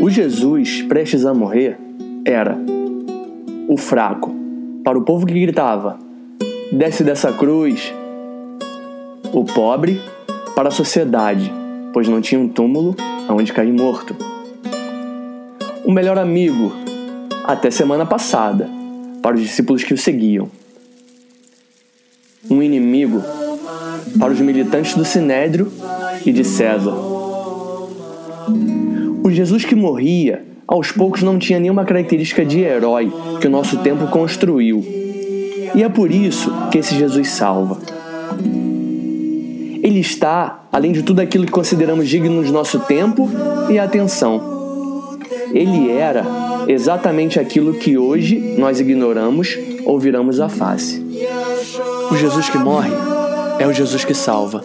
O Jesus prestes a morrer era o fraco para o povo que gritava: desce dessa cruz. O pobre para a sociedade, pois não tinha um túmulo aonde cair morto. O melhor amigo, até semana passada, para os discípulos que o seguiam. Um inimigo para os militantes do Sinédrio e de César. O Jesus que morria, aos poucos não tinha nenhuma característica de herói que o nosso tempo construiu. E é por isso que esse Jesus salva. Ele está além de tudo aquilo que consideramos digno do nosso tempo e atenção. Ele era exatamente aquilo que hoje nós ignoramos ou viramos a face. O Jesus que morre é o Jesus que salva.